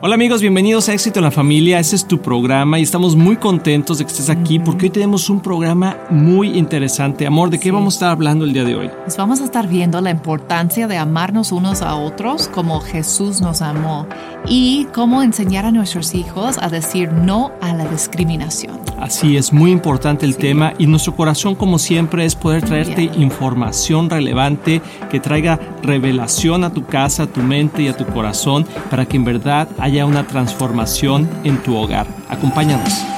Hola amigos, bienvenidos a Éxito en la Familia. Este es tu programa y estamos muy contentos de que estés aquí porque hoy tenemos un programa muy interesante. Amor, ¿de qué vamos a estar hablando el día de hoy? Pues vamos a estar viendo la importancia de amarnos unos a otros como Jesús nos amó y cómo enseñar a nuestros hijos a decir no a la discriminación. Así es, muy importante el tema y nuestro corazón como siempre es poder traerte información relevante que traiga revelación a tu casa, a tu mente y a tu corazón para que en verdad haya una transformación en tu hogar. Acompáñanos.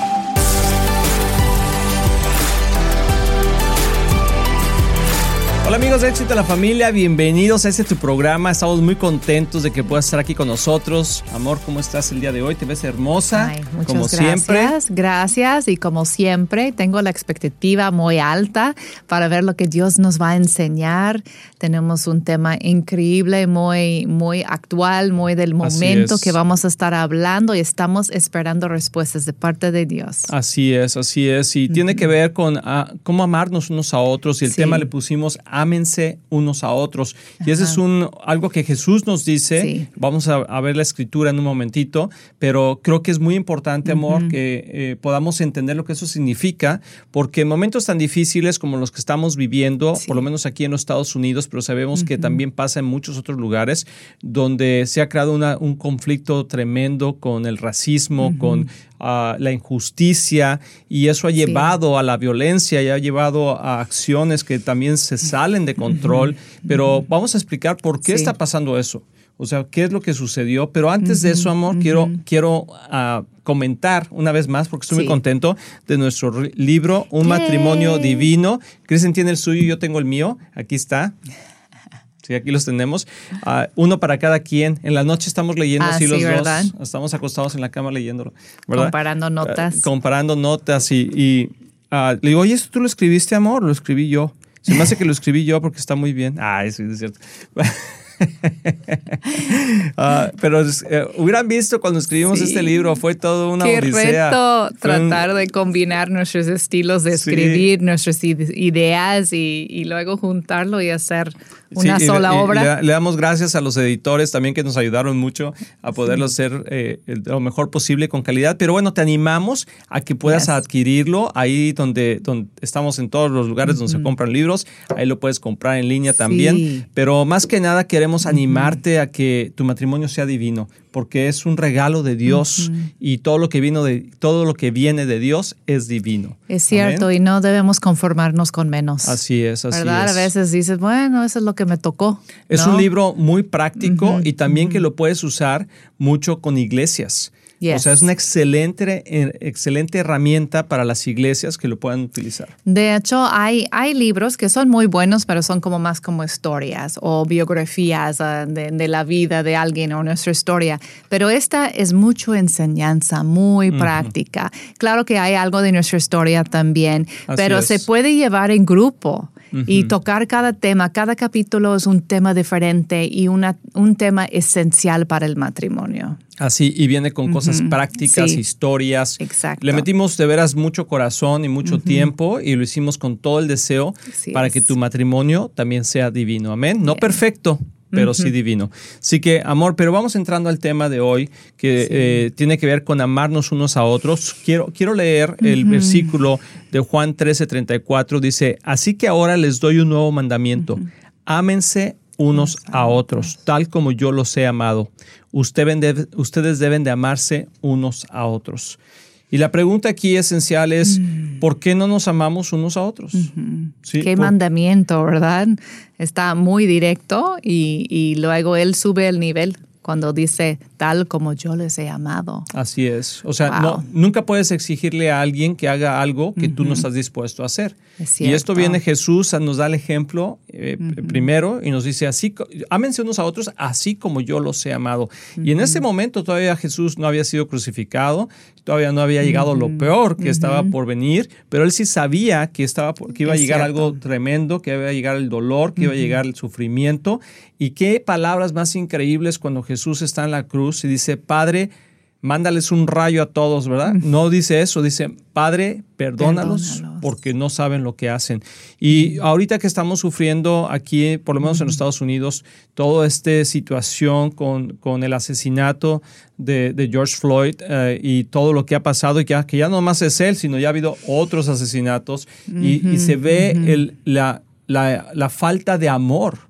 Hola amigos de Éxito en la Familia, bienvenidos a este tu programa. Estamos muy contentos de que puedas estar aquí con nosotros. Amor, ¿cómo estás el día de hoy? Te ves hermosa, Ay, muchas como gracias, siempre. Gracias y como siempre tengo la expectativa muy alta para ver lo que Dios nos va a enseñar. Tenemos un tema increíble, muy, muy actual, muy del momento que vamos a estar hablando y estamos esperando respuestas de parte de Dios. Así es, así es. Y tiene que ver con ah, cómo amarnos unos a otros. Y el Sí. tema le pusimos ámense unos a otros. Y ese es un algo que Jesús nos dice. Sí. Vamos a, a ver la escritura en un momentito, pero creo que es muy importante, amor, que eh, podamos entender lo que eso significa, porque en momentos tan difíciles como los que estamos viviendo, Sí. por lo menos aquí en los Estados Unidos, pero sabemos que también pasa en muchos otros lugares, donde se ha creado una- un conflicto tremendo con el racismo, con ah, la injusticia, y eso ha llevado a la violencia y ha llevado a acciones que también se salen de control. Pero vamos a explicar por qué Sí. está pasando eso. O sea, qué es lo que sucedió. Pero antes de eso, amor, quiero, quiero ah, comentar una vez más, porque estoy muy contento, de nuestro libro, Un Yay. matrimonio divino. Kristen tiene el suyo y yo tengo el mío. Aquí está. Sí, aquí los tenemos. Ah, uno para cada quien. En la noche estamos leyendo Ah, así sí, los ¿verdad? dos. Estamos acostados en la cama leyéndolo. ¿verdad? Comparando notas. Ah, comparando notas y, y, le digo, oye, ¿esto tú lo escribiste, amor? Lo escribí yo. Se me hace que lo escribí yo porque está muy bien. Ah, eso es cierto. Ah, pero eh, hubieran visto cuando escribimos Sí. este libro, fue todo una Qué odisea. reto Fue un- tratar de combinar nuestros estilos de Sí. escribir, nuestras ide- ideas y, y luego juntarlo y hacer una Sí, y- sola y- y obra. Le, le damos gracias a los editores también que nos ayudaron mucho a poderlo hacer eh, lo mejor posible con calidad. Pero bueno, te animamos a que puedas Yes. adquirirlo ahí donde, donde estamos en todos los lugares donde se compran libros. Ahí lo puedes comprar en línea Sí. también. Pero más que nada queremos animarte a que tu matrimonio sea divino, porque es un regalo de Dios y todo lo que vino de todo lo que viene de Dios es divino. Es cierto, Amén. y no debemos conformarnos con menos. Así es, así ¿Verdad? es. A veces dices, bueno, eso es lo que me tocó. Es ¿no? un libro muy práctico y también que lo puedes usar mucho con iglesias. O sea, es una excelente, eh, excelente herramienta para las iglesias que lo puedan utilizar. De hecho, hay, hay libros que son muy buenos, pero son como más como historias o biografías ah, de, de la vida de alguien o nuestra historia. Pero esta es mucho enseñanza, muy práctica. Claro que hay algo de nuestra historia también, Así pero es. se puede llevar en grupo. Y tocar cada tema, cada capítulo es un tema diferente y una, un tema esencial para el matrimonio. Así, y viene con cosas prácticas, Sí. historias. Exacto. Le metimos de veras mucho corazón y mucho tiempo y lo hicimos con todo el deseo Así para es. que tu matrimonio también sea divino. Amén. No perfecto, pero sí divino. Así que, amor, pero vamos entrando al tema de hoy que eh, tiene que ver con amarnos unos a otros. Quiero, quiero leer el versículo de Juan 13, 34. Dice, así que ahora les doy un nuevo mandamiento. Ámense unos a otros, tal como yo los he amado. Usted de- ustedes deben de amarse unos a otros. Y la pregunta aquí esencial es, ¿por qué no nos amamos unos a otros? Sí, Qué por- mandamiento, ¿verdad? Está muy directo y, y luego él sube el nivel cuando dice tal como yo les he amado. Así es. O sea, Wow. no, nunca puedes exigirle a alguien que haga algo que tú no estás dispuesto a hacer. Es y esto viene Jesús, nos da el ejemplo eh, primero y nos dice así, ámense unos a otros así como yo los he amado. Y en ese momento todavía Jesús no había sido crucificado, todavía no había llegado lo peor que estaba por venir, pero él sí sabía que, estaba por- que iba a Es llegar cierto. algo tremendo, que iba a llegar el dolor, que iba a llegar el sufrimiento. Y qué palabras más increíbles cuando Jesús está en la cruz y dice, Padre, mándales un rayo a todos, ¿verdad? No dice eso, dice, Padre, perdónalos, Perdónalos. porque no saben lo que hacen. Y ahorita que estamos sufriendo aquí, por lo menos en los Estados Unidos, toda esta situación con, con el asesinato de, de George Floyd eh, y todo lo que ha pasado, y que, ya- que ya no más es él, sino ya ha habido otros asesinatos, y, y se ve el- la, la- la falta de amor.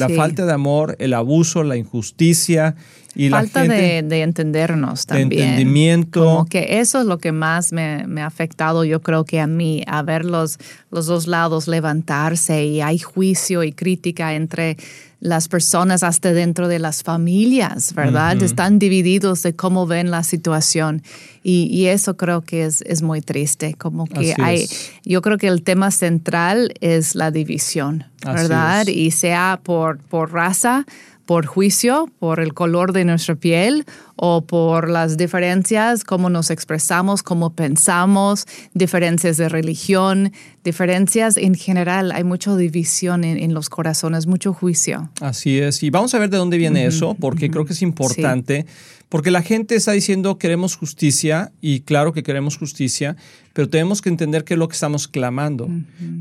La Sí. falta de amor, el abuso, la injusticia y Falta la gente de, de entendernos de también. entendimiento. Como que eso es lo que más me, me ha afectado, yo creo que a mí, a ver los, los dos lados levantarse y hay juicio y crítica entre las personas hasta dentro de las familias, ¿verdad? Están divididos de cómo ven la situación y, y eso creo que es, es muy triste, como que Así hay, es. yo creo que el tema central es la división, ¿verdad? Y sea por, por raza, por juicio, por el color de nuestra piel o por las diferencias, cómo nos expresamos, cómo pensamos, diferencias de religión, diferencias en general. Hay mucha división en, en los corazones, mucho juicio. Así es. Y vamos a ver de dónde viene eso, porque creo que es importante. Porque la gente está diciendo queremos justicia, y claro que queremos justicia, pero tenemos que entender qué es lo que estamos clamando.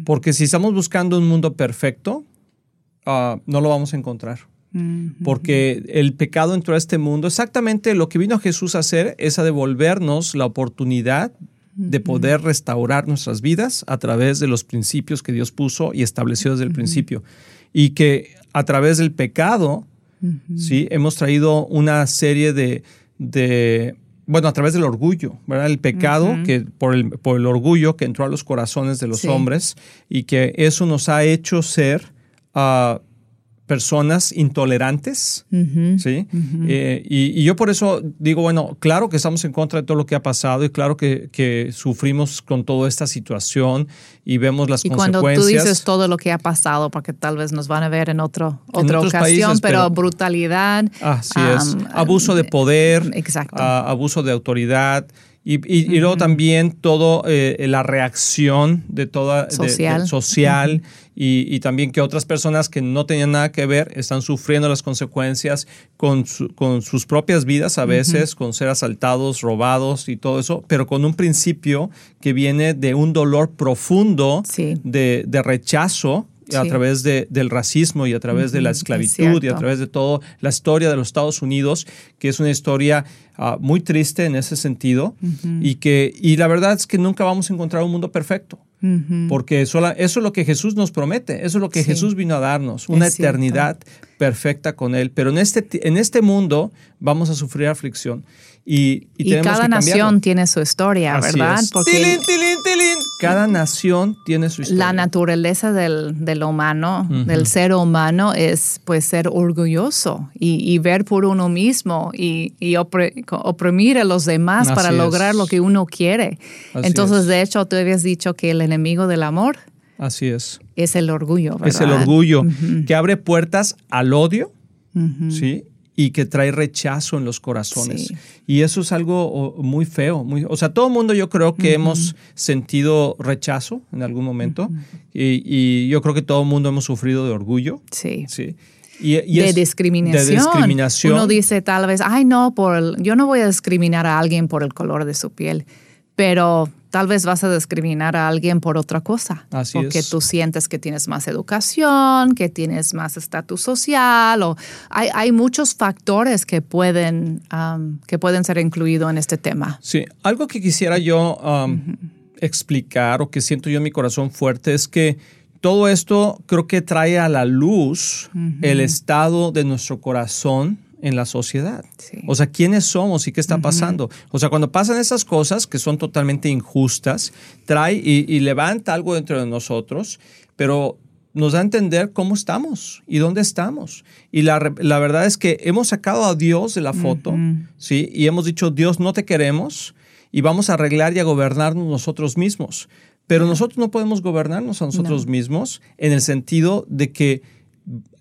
Porque si estamos buscando un mundo perfecto, ah, no lo vamos a encontrar. Porque el pecado entró a este mundo. Exactamente lo que vino Jesús a hacer es a devolvernos la oportunidad de poder restaurar nuestras vidas a través de los principios que Dios puso y estableció desde el principio. Y que a través del pecado, ¿sí? hemos traído una serie de, de- bueno, a través del orgullo, ¿verdad? El pecado, que por el, por el orgullo que entró a los corazones de los Sí. hombres y que eso nos ha hecho ser ah, personas intolerantes, ¿sí? Eh, y, y yo por eso digo, bueno, claro que estamos en contra de todo lo que ha pasado y claro que, que sufrimos con toda esta situación y vemos las Y cuando consecuencias. tú dices todo lo que ha pasado, porque tal vez nos van a ver en otro, En otra ocasión, países, pero, pero- brutalidad. Así es. am, Abuso de poder, Exacto. abuso de autoridad. Y, y- y luego también todo eh, la reacción de toda de- de- Social. social y, y también que otras personas que no tenían nada que ver están sufriendo las consecuencias con, su- con sus propias vidas a veces, con ser asaltados, robados y todo eso, pero con un principio que viene de un dolor profundo Sí. de, de rechazo a través de- del racismo y a través de la es esclavitud y a través de todo la historia de los Estados Unidos, que es una historia ah, muy triste en ese sentido y que y la verdad es que nunca vamos a encontrar un mundo perfecto. Porque sola- eso es lo que Jesús nos promete, eso es lo que Sí. Jesús vino a darnos, una eternidad perfecta con Él. Pero en este, en este mundo vamos a sufrir aflicción y, y, Y tenemos cada que nación tiene su historia, Así ¿verdad? es. Porque Tilín, tilín, tilín. Cada nación tiene su historia. la naturaleza del, del humano, del ser humano, es pues ser orgulloso y, y ver por uno mismo y, oprimir a los demás Así para es. lograr lo que uno quiere. Así Entonces, es. de hecho, tú habías dicho que el enemigo del amor Así es. es el orgullo, ¿verdad? Es el orgullo que abre puertas al odio, ¿sí? Y que trae rechazo en los corazones. Sí. Y eso es algo muy feo. Muy, o sea, todo el mundo yo creo que hemos sentido rechazo en algún momento. y, y yo creo que todo el mundo hemos sufrido de orgullo. Sí. Sí. Y, y de es- discriminación. De discriminación. Uno dice tal vez, ay no, por el- yo no voy a discriminar a alguien por el color de su piel, pero tal vez vas a discriminar a alguien por otra cosa. Así porque es. tú sientes que tienes más educación, que tienes más estatus social, o hay, hay muchos factores que pueden, um, que pueden ser incluidos en este tema. Sí, algo que quisiera yo um, explicar o que siento yo en mi corazón fuerte es que todo esto creo que trae a la luz el estado de nuestro corazón en la sociedad. Sí. O sea, quiénes somos y qué está pasando. O sea, cuando pasan esas cosas que son totalmente injustas, trae y, y levanta algo dentro de nosotros, pero nos da a entender cómo estamos y dónde estamos. Y la, la verdad es que hemos sacado a Dios de la foto, ¿sí? Y hemos dicho, Dios, no te queremos y vamos a arreglar y a gobernarnos nosotros mismos. Pero nosotros no podemos gobernarnos a nosotros mismos en el sentido de que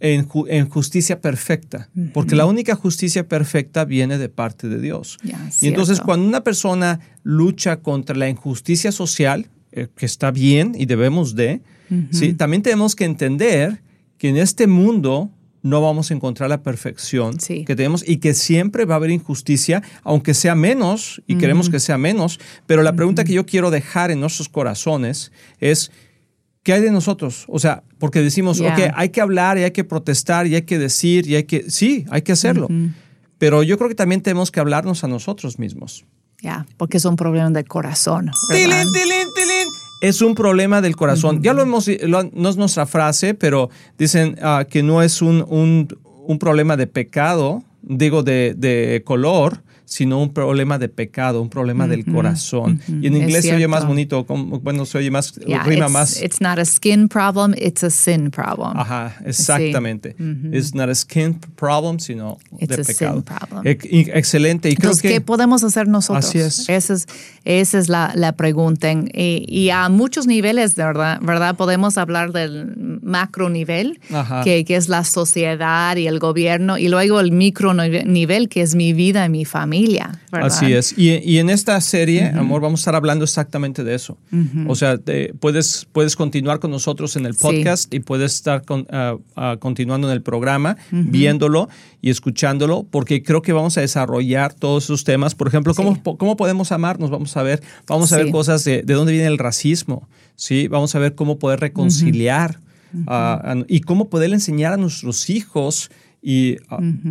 en, ju- en justicia perfecta, porque la única justicia perfecta viene de parte de Dios. Y entonces cuando una persona lucha contra la injusticia social, eh, que está bien y debemos de, ¿sí? también tenemos que entender que en este mundo no vamos a encontrar la perfección Sí. que tenemos y que siempre va a haber injusticia, aunque sea menos, y queremos que sea menos. Pero la pregunta que yo quiero dejar en nuestros corazones es, ¿qué hay de nosotros? O sea, porque decimos, Yeah. ok, hay que hablar y hay que protestar y hay que decir y hay que, sí, hay que hacerlo. Pero yo creo que también tenemos que hablarnos a nosotros mismos. Ya, porque es un problema del corazón. Tilín, tilín, tilín. Es un problema del corazón. Ya lo hemos, lo- no es nuestra frase, pero dicen ah, que no es un, un- un problema de pecado, digo de, de color, sino un problema de pecado, un problema del corazón. Y en inglés se oye más bonito, como- bueno, se oye más, Yeah, rima it's, más. It's not a skin problem, it's a sin problem. Ajá, exactamente. It's not a skin problem, sino It's de a sin pecado. problem. Ex- y- Excelente. Y creo Entonces, que ¿qué podemos hacer nosotros? Así es. Esa es, esa es la, la pregunta. Y, y a muchos niveles, de verdad, ¿verdad? Podemos hablar del macro nivel, Ajá. que, que es la sociedad y el gobierno, y luego el micro nive- nivel, que es mi vida y mi familia, ¿verdad? Así es. Y, y en esta serie, amor, vamos a estar hablando exactamente de eso. O sea, te- puedes, puedes continuar con nosotros en el Sí. podcast y puedes estar con- ah, continuando en el programa, viéndolo y escuchándolo, porque creo que vamos a desarrollar todos esos temas. Por ejemplo, ¿cómo, Sí. cómo podemos amarnos? Vamos a ver, vamos a ver Sí. cosas de, de dónde viene el racismo, ¿sí? Vamos a ver cómo poder reconciliar ah, y cómo poder enseñar a nuestros hijos y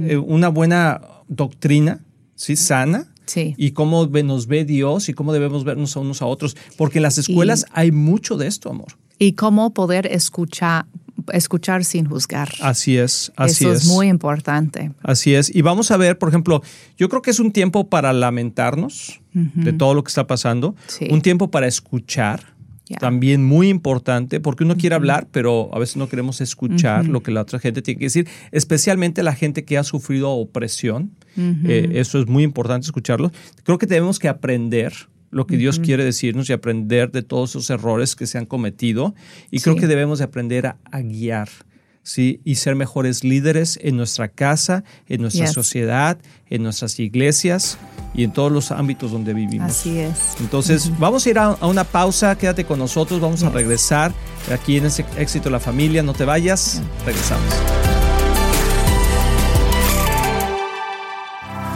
eh, una buena doctrina, ¿sí? Sana Sí. y cómo nos ve Dios y cómo debemos vernos a unos a otros. Porque en las escuelas hay mucho de esto, amor. Y cómo poder escuchar, escuchar sin juzgar. Así es, así Eso es. es muy importante. Así es. Y vamos a ver, por ejemplo, yo creo que es un tiempo para lamentarnos de todo lo que está pasando, Sí. un tiempo para escuchar. Ya. También muy importante, porque uno quiere hablar, pero a veces no queremos escuchar lo que la otra gente tiene que decir, especialmente la gente que ha sufrido opresión. Eh, eso es muy importante escucharlo. Creo que tenemos que aprender lo que Dios quiere decirnos y aprender de todos esos errores que se han cometido. Y creo que debemos de aprender a, a guiar. ¿Sí? y ser mejores líderes en nuestra casa, en nuestra sociedad, en nuestras iglesias y en todos los ámbitos donde vivimos. Así es. Entonces, vamos a ir a, a una pausa, quédate con nosotros, vamos a regresar aquí en ese éxito de la familia, no te vayas, regresamos.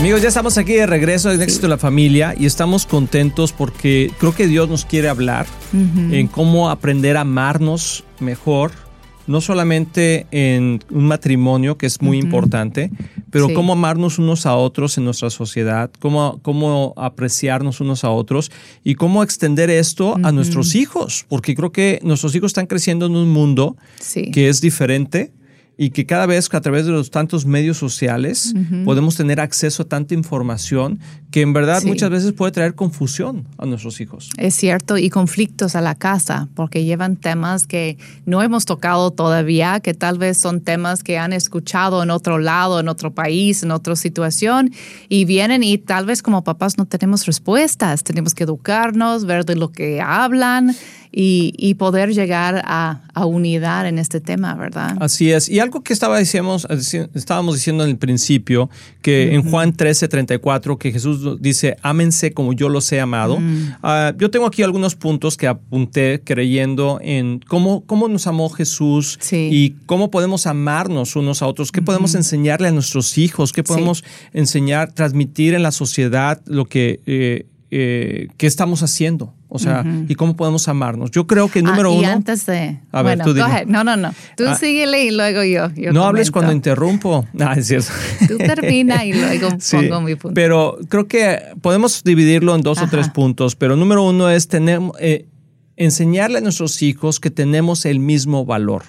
Amigos, ya estamos aquí de regreso en Éxito de la Familia y estamos contentos porque creo que Dios nos quiere hablar en cómo aprender a amarnos mejor, no solamente en un matrimonio, que es muy importante, pero Sí. cómo amarnos unos a otros en nuestra sociedad, cómo, cómo apreciarnos unos a otros y cómo extender esto a nuestros hijos, porque creo que nuestros hijos están creciendo en un mundo Sí. que es diferente y que cada vez a través de los tantos medios sociales podemos tener acceso a tanta información que en verdad Sí. muchas veces puede traer confusión a nuestros hijos. Es cierto, y conflictos a la casa, porque llevan temas que no hemos tocado todavía, que tal vez son temas que han escuchado en otro lado, en otro país, en otra situación, y vienen y tal vez como papás no tenemos respuestas, tenemos que educarnos, ver de lo que hablan y, y poder llegar a, a unidad en este tema, ¿verdad? Así es. Y algo que estaba decíamos, estábamos diciendo en el principio, que en Juan 13, 34, que Jesús dice, ámense como yo los he amado. Ah, yo tengo aquí algunos puntos que apunté creyendo en cómo, cómo nos amó Jesús Sí. y cómo podemos amarnos unos a otros, qué podemos enseñarle a nuestros hijos, qué podemos enseñar, transmitir en la sociedad lo que... eh, eh, qué estamos haciendo O sea, ¿y cómo podemos amarnos? Yo creo que Ah, número y uno... antes de... A ver, bueno, tú dime. No, no, no. Tú Ah. síguele y luego yo. yo no hables cuando interrumpo. Ah, es cierto. Tú termina y luego Sí, pongo mi punto. Pero creo que podemos dividirlo en dos o tres puntos. Pero número uno es tener, eh, enseñarle a nuestros hijos que tenemos el mismo valor.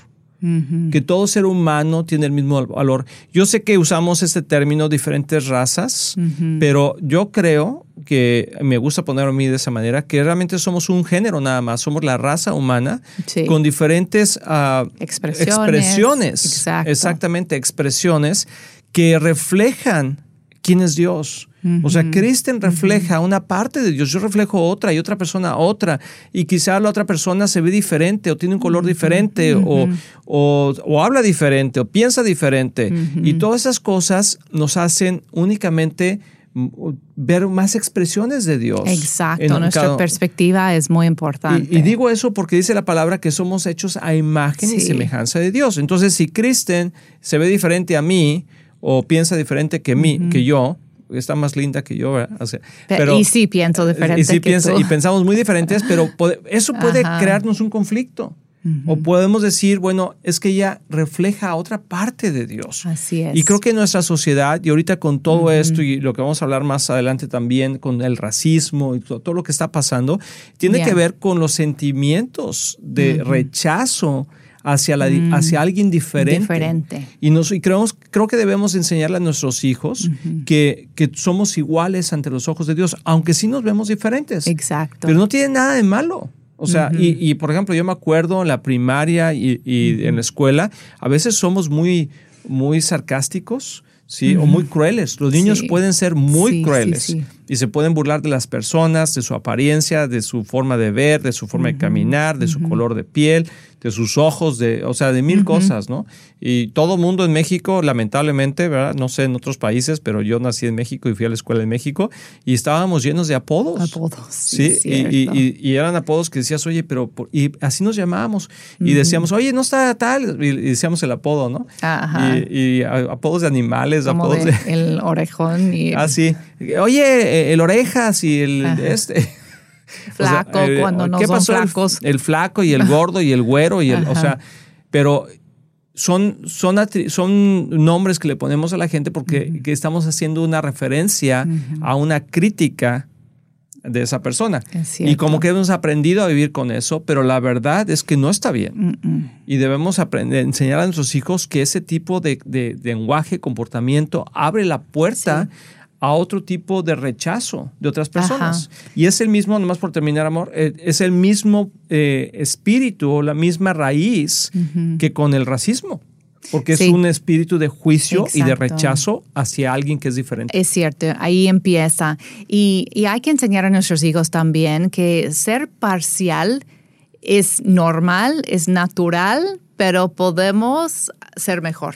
Que todo ser humano tiene el mismo valor. Yo sé que usamos este término diferentes razas, pero yo creo que me gusta ponerlo a mí de esa manera, que realmente somos un género nada más, somos la raza humana Sí. con diferentes ah, Expresiones. expresiones. Exacto. Exactamente, expresiones que reflejan quién es Dios. O sea, Kristen refleja una parte de Dios, yo reflejo otra y otra persona otra, y quizá la otra persona se ve diferente o tiene un color diferente o, o- o habla diferente o piensa diferente. Y todas esas cosas nos hacen únicamente ver más expresiones de Dios. Exacto, nuestra cada- perspectiva es muy importante. y, y digo eso porque dice la palabra que somos hechos a imagen y semejanza de Dios. Entonces, si Kristen se ve diferente a mí o piensa diferente que mí, que yo, está más linda que yo, ¿verdad? O sea, Pe- y sí pienso diferente y, sí que piensa- tú. y pensamos muy diferentes, pero eso puede Ajá. crearnos un conflicto. O podemos decir, bueno, es que ella refleja a otra parte de Dios. Así es. Y creo que nuestra sociedad, y ahorita con todo esto y lo que vamos a hablar más adelante también con el racismo y to- todo, lo que está pasando, tiene que ver con los sentimientos de rechazo hacia, la, di- hacia alguien diferente. Mm. Diferente. Y, nos, y creemos, creo que debemos enseñarle a nuestros hijos que, que somos iguales ante los ojos de Dios, aunque sí nos vemos diferentes. Exacto. Pero no tiene nada de malo. O sea, y, y, por ejemplo, yo me acuerdo en la primaria y, y en la escuela, a veces somos muy, muy sarcásticos, ¿sí? O muy crueles. Los niños Sí. pueden ser muy sí, crueles sí. Y se pueden burlar de las personas, de su apariencia, de su forma de ver, de su forma de caminar, de su color de piel, de sus ojos, de, o sea, de mil cosas, ¿no? Y todo mundo en México, lamentablemente, ¿verdad? No sé en otros países, pero yo nací en México y fui a la escuela en México y estábamos llenos de apodos. Apodos, Sí, sí, y, y- y- eran apodos que decías, oye, pero, por-" y así nos llamábamos. Y decíamos, oye, no está tal, y, decíamos el apodo, ¿no? Ajá. Y, y apodos de animales, Como apodos de de... el orejón y el Ah, sí. Oye, eh, el orejas y el Ajá. este. O sea, flaco eh, cuando no ¿qué son pasó flacos. El, flaco y el gordo y el güero y el, o sea, pero son, son, son nombres que le ponemos a la gente porque que estamos haciendo una referencia a una crítica de esa persona. Es Y como que hemos aprendido a vivir con eso, pero la verdad es que no está bien. Y debemos aprender, enseñar a nuestros hijos que ese tipo de, de- de lenguaje, comportamiento, abre la puerta a otro tipo de rechazo de otras personas. Y es el mismo, nomás por terminar, amor, eh, es el mismo eh, espíritu o la misma raíz que con el racismo. Porque Sí. es un espíritu de juicio y de rechazo hacia alguien que es diferente. Es cierto, ahí empieza. Y, y hay que enseñar a nuestros hijos también que ser parcial es normal, es natural, pero podemos ser mejor.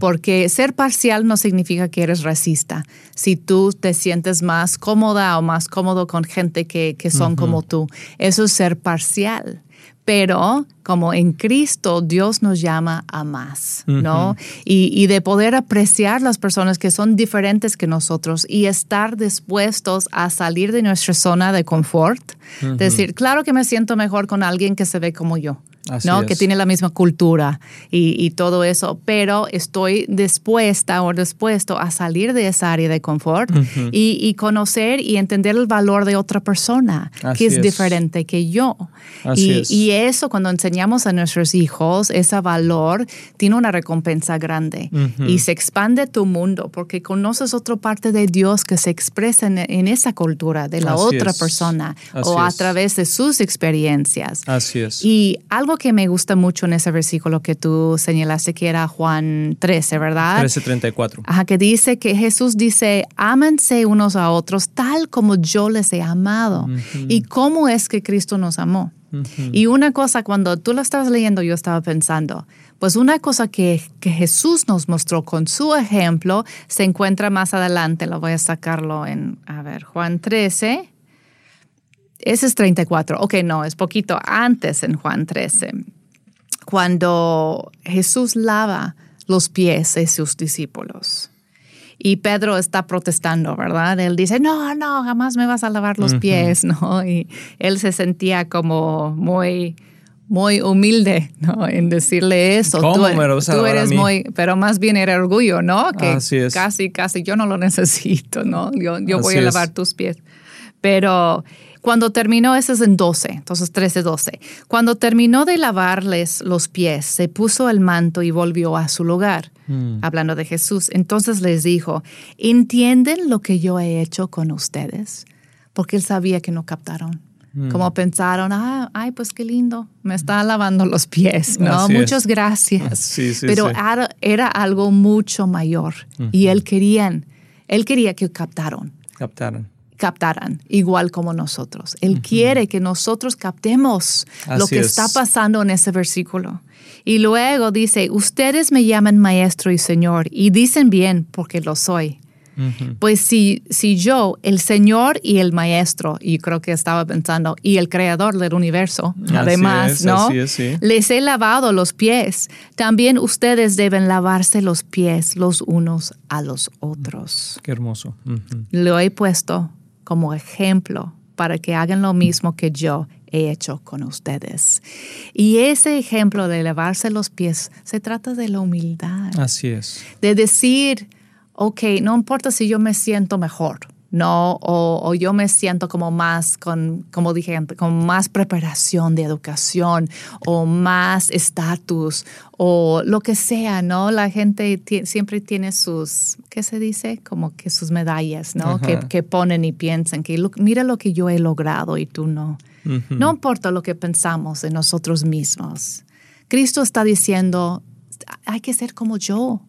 Porque ser parcial no significa que eres racista. Si tú te sientes más cómoda o más cómodo con gente que, que son como tú, eso es ser parcial. Pero como en Cristo Dios nos llama a más, ¿no? y, y de poder apreciar las personas que son diferentes que nosotros y estar dispuestos a salir de nuestra zona de confort. Decir, claro que me siento mejor con alguien que se ve como yo. Así ¿no? es. Que tiene la misma cultura y, y todo eso, pero estoy dispuesta o dispuesto a salir de esa área de confort y, y conocer y entender el valor de otra persona Así que es, es. diferente que yo. Así y, es. y eso cuando enseñamos a nuestros hijos, ese valor tiene una recompensa grande y se expande tu mundo porque conoces otra parte de Dios que se expresa en, en esa cultura de la Así otra persona o a través de sus experiencias. Así es. Y algo que me gusta mucho en ese versículo que tú señalaste que era Juan 13, ¿verdad? 1334. Ajá, que dice que Jesús dice, ámense unos a otros tal como yo les he amado. ¿Y cómo es que Cristo nos amó? Y una cosa, cuando tú lo estabas leyendo, yo estaba pensando, pues una cosa que, que Jesús nos mostró con su ejemplo se encuentra más adelante, lo voy a sacarlo en, a ver, Juan 13. Ese es 34. Ok, no, es poquito antes en Juan 13. Cuando Jesús lava los pies de sus discípulos. y Pedro está protestando, ¿verdad? Él dice, no, no, jamás me vas a lavar los pies, ¿no? Y él se sentía como muy muy humilde, ¿no? En decirle eso. ¿Cómo tú, me lo tú lavar a eres mí? muy, pero más bien era orgullo, ¿no? Que Así es. casi, casi yo no lo necesito, ¿no? Yo, yo voy a es. lavar tus pies. Pero cuando terminó, ese es en 12, entonces 13, 12. Cuando terminó de lavarles los pies, se puso el manto y volvió a su lugar, Mm. hablando de Jesús. Entonces les dijo, ¿entienden lo que yo he hecho con ustedes? Porque él sabía que no captaron. Mm. Como pensaron, ah, ay, pues qué lindo, me está lavando los pies, ¿no? Así es. Muchas gracias. Sí, sí, Pero sí. Era, era algo mucho mayor y él querían, él quería que captaron Captaron. Captaran, igual como nosotros. Él quiere que nosotros captemos lo Así que es. está pasando en ese versículo. Y luego dice, ustedes me llaman maestro y señor, y dicen bien porque lo soy. Ujú. Pues si, si yo, el Señor y el Maestro, y creo que estaba pensando, y el Creador del universo, Así además, es, ¿no? es, sí. Les he lavado los pies. También ustedes deben lavarse los pies los unos a los otros Qué hermoso. Ujú. lo he puesto como ejemplo para que hagan lo mismo que yo he hecho con ustedes. Y ese ejemplo de lavarse los pies se trata de la humildad, Así es. de decir, ok, no importa si yo me siento mejor. No, o, o yo me siento como más, con, como dije antes, con más preparación de educación o más estatus o lo que sea, ¿no? La gente siempre tiene sus, ¿qué se dice? Como que sus medallas, ¿no? Que, que ponen y piensan que "Look, mira lo que yo he logrado y tú no. No importa lo que pensamos de nosotros mismos. Cristo está diciendo, hay que ser como yo.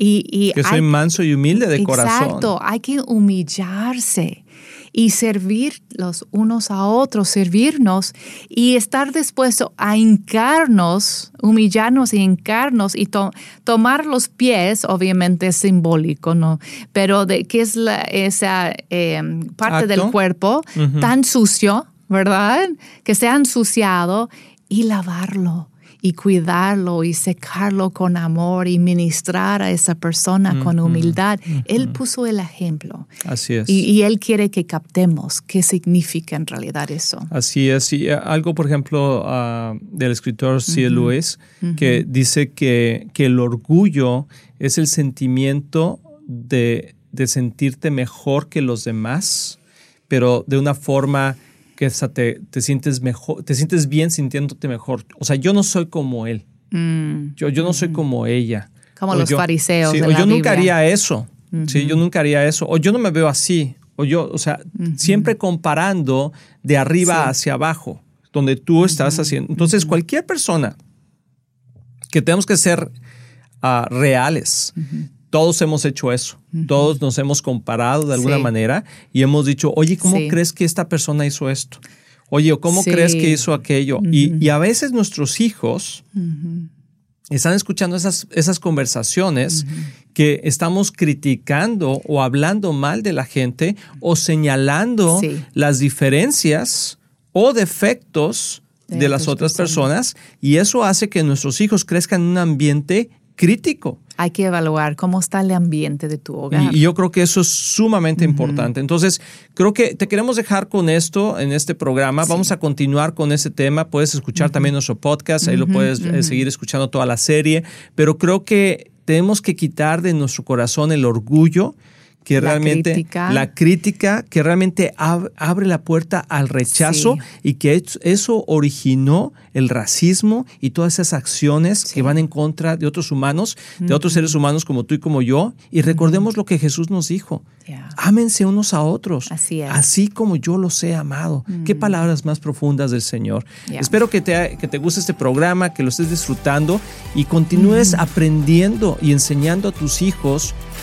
Y, y Que soy hay- manso y humilde de corazón. Exacto, hay que humillarse y servir los unos a otros, servirnos y estar dispuesto a hincarnos, humillarnos y hincarnos y to- tomar los pies, obviamente es simbólico, ¿no? Pero de qué es la, esa eh, parte del cuerpo tan sucio, ¿verdad? Que se ha ensuciado y lavarlo y cuidarlo y secarlo con amor y ministrar a esa persona con humildad. Él puso el ejemplo Así es. y, y él quiere que captemos qué significa en realidad eso. Así es. Y eh, algo, por ejemplo, ah, del escritor C. Lewis, que dice que, que el orgullo es el sentimiento de, de sentirte mejor que los demás, pero de una forma que hasta te, te sientes mejor, te sientes bien sintiéndote mejor. O sea, yo no soy como él. Mm, Yo, yo no soy como ella. Como O los yo- fariseos sí, de o la yo nunca haría eso. Sí, yo nunca haría eso. O yo no me veo así. O yo, o sea, siempre comparando de arriba Sí. hacia abajo, donde tú estás haciendo. Entonces, cualquier persona que tenemos que ser ah, reales. Todos hemos hecho eso. Todos nos hemos comparado de alguna Sí. manera y hemos dicho, oye, ¿cómo Sí. crees que esta persona hizo esto? Oye, ¿o ¿cómo Sí. crees que hizo aquello? y, y a veces nuestros hijos están escuchando esas, esas conversaciones que estamos criticando o hablando mal de la gente o señalando las diferencias o defectos De de, las otras otras personas. y eso hace que nuestros hijos crezcan en un ambiente crítico. Hay que evaluar cómo está el ambiente de tu hogar. Y, y yo creo que eso es sumamente importante. Entonces, creo que te queremos dejar con esto en este programa. Vamos a continuar con ese tema. Puedes escuchar también nuestro podcast, ahí lo puedes eh, seguir escuchando toda la serie. Pero creo que tenemos que quitar de nuestro corazón el orgullo que La realmente crítica. la crítica que realmente ab- abre la puerta al rechazo Sí. y que es- eso originó el racismo y todas esas acciones que van en contra de otros humanos, de otros seres humanos como tú y como yo. Y recordemos lo que Jesús nos dijo. Yeah. Ámense unos a otros. Así es. Así como yo los he amado. Qué palabras más profundas del Señor. Yeah. Espero que te, que te guste este programa, que lo estés disfrutando y continúes aprendiendo y enseñando a tus hijos